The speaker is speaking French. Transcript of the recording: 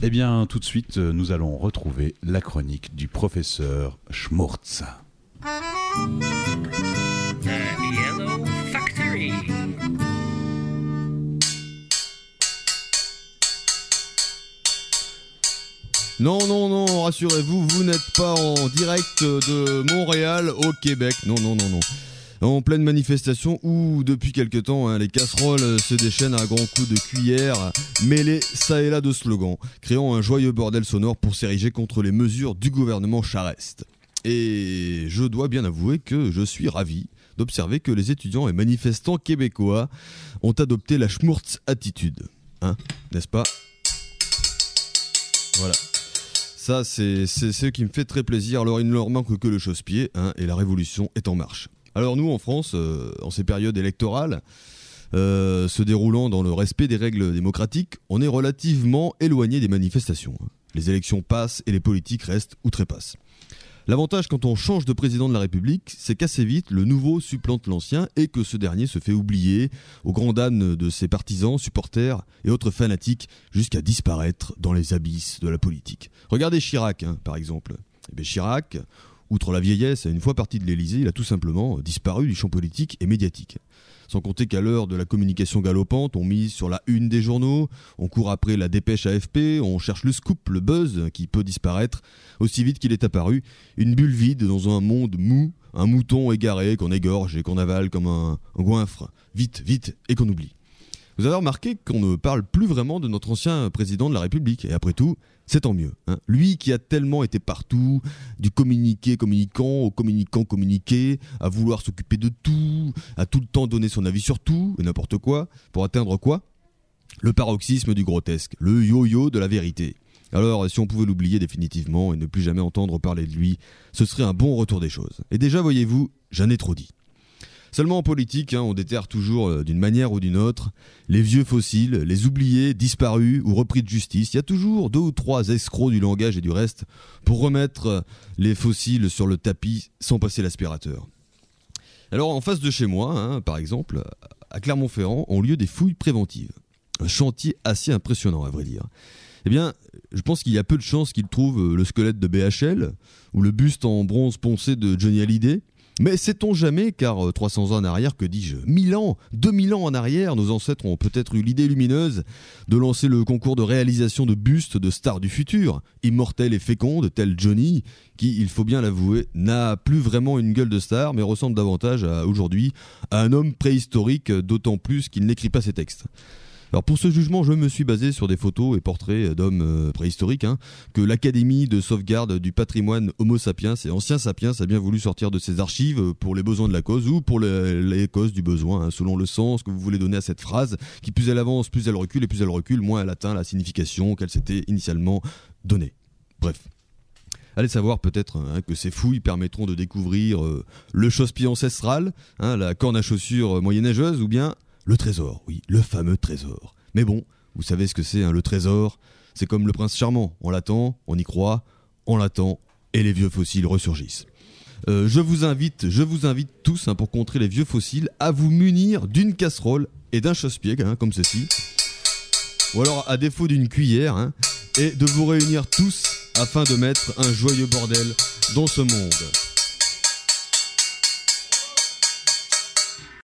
Eh bien, tout de suite, nous allons retrouver la chronique du professeur Schmurtz. Non, non, non, rassurez-vous, vous, n'êtes pas en direct de Montréal au Québec. Non, non, non, non. En pleine manifestation où, depuis quelque temps, hein, les casseroles se déchaînent à grands coups de cuillère, mêlés ça et là de slogans, créant un joyeux bordel sonore pour s'ériger contre les mesures du gouvernement Charest. Et je dois bien avouer que je suis ravi d'observer que les étudiants et manifestants québécois ont adopté la schmurtz attitude. Hein, n'est-ce pas? Voilà. Ça, c'est ce qui me fait très plaisir. Alors, il ne leur manque que le chausse-pied, hein, et la révolution est en marche. Alors, nous, en France, euh, en ces périodes électorales, euh, se déroulant dans le respect des règles démocratiques, on est relativement éloigné des manifestations. Les élections passent et les politiques restent ou trépassent. L'avantage quand on change de président de la République, c'est qu'assez vite, le nouveau supplante l'ancien et que ce dernier se fait oublier au grand âne de ses partisans, supporters et autres fanatiques jusqu'à disparaître dans les abysses de la politique. Regardez Chirac, hein, par exemple. Eh Chirac, outre la vieillesse, une fois parti de l'Élysée, il a tout simplement disparu du champ politique et médiatique. Sans compter qu'à l'heure de la communication galopante, on mise sur la une des journaux, on court après la dépêche AFP, on cherche le scoop, le buzz qui peut disparaître aussi vite qu'il est apparu, une bulle vide dans un monde mou, un mouton égaré qu'on égorge et qu'on avale comme un, un goinfre, vite, vite, et qu'on oublie. Vous avez remarqué qu'on ne parle plus vraiment de notre ancien président de la République, et après tout, c'est tant mieux. Hein. Lui qui a tellement été partout, du communiqué communicant au communicant communiqué, à vouloir s'occuper de tout, à tout le temps donner son avis sur tout et n'importe quoi, pour atteindre quoi? Le paroxysme du grotesque, le yo-yo de la vérité. Alors, si on pouvait l'oublier définitivement et ne plus jamais entendre parler de lui, ce serait un bon retour des choses. Et déjà, voyez-vous, j'en ai trop dit. Seulement en politique, hein, on déterre toujours euh, d'une manière ou d'une autre les vieux fossiles, les oubliés, disparus ou repris de justice. Il y a toujours deux ou trois escrocs du langage et du reste pour remettre euh, les fossiles sur le tapis sans passer l'aspirateur. Alors en face de chez moi, hein, par exemple, à Clermont-Ferrand, ont lieu des fouilles préventives. Un chantier assez impressionnant à vrai dire. Eh bien, je pense qu'il y a peu de chances qu'ils trouvent euh, le squelette de BHL ou le buste en bronze poncé de Johnny Hallyday mais sait-on jamais, car 300 euh, ans en arrière, que dis-je 1000 ans 2000 ans en arrière, nos ancêtres ont peut-être eu l'idée lumineuse de lancer le concours de réalisation de bustes de stars du futur, immortels et fécondes, tels Johnny, qui, il faut bien l'avouer, n'a plus vraiment une gueule de star, mais ressemble davantage à aujourd'hui à un homme préhistorique, d'autant plus qu'il n'écrit pas ses textes. Alors pour ce jugement, je me suis basé sur des photos et portraits d'hommes euh, préhistoriques hein, que l'Académie de sauvegarde du patrimoine Homo sapiens et Ancien sapiens a bien voulu sortir de ses archives pour les besoins de la cause ou pour les, causes du besoin, hein, selon le sens que vous voulez donner à cette phrase, qui plus elle avance, plus elle recule, et plus elle recule, moins elle atteint la signification qu'elle s'était initialement donnée. Bref. Allez savoir peut-être hein, que ces fouilles permettront de découvrir euh, le chausse-pied ancestral, la corne à chaussures moyenâgeuse, ou bien le trésor, oui, le fameux trésor. Mais bon, vous savez ce que c'est, hein, le trésor C'est comme le prince charmant. On l'attend, on y croit, on l'attend, et les vieux fossiles ressurgissent. Euh, je vous invite, je vous invite tous, hein, pour contrer les vieux fossiles, à vous munir d'une casserole et d'un chausse-pied, hein, comme ceci. Ou alors, à défaut d'une cuillère, et de vous réunir tous afin de mettre un joyeux bordel dans ce monde.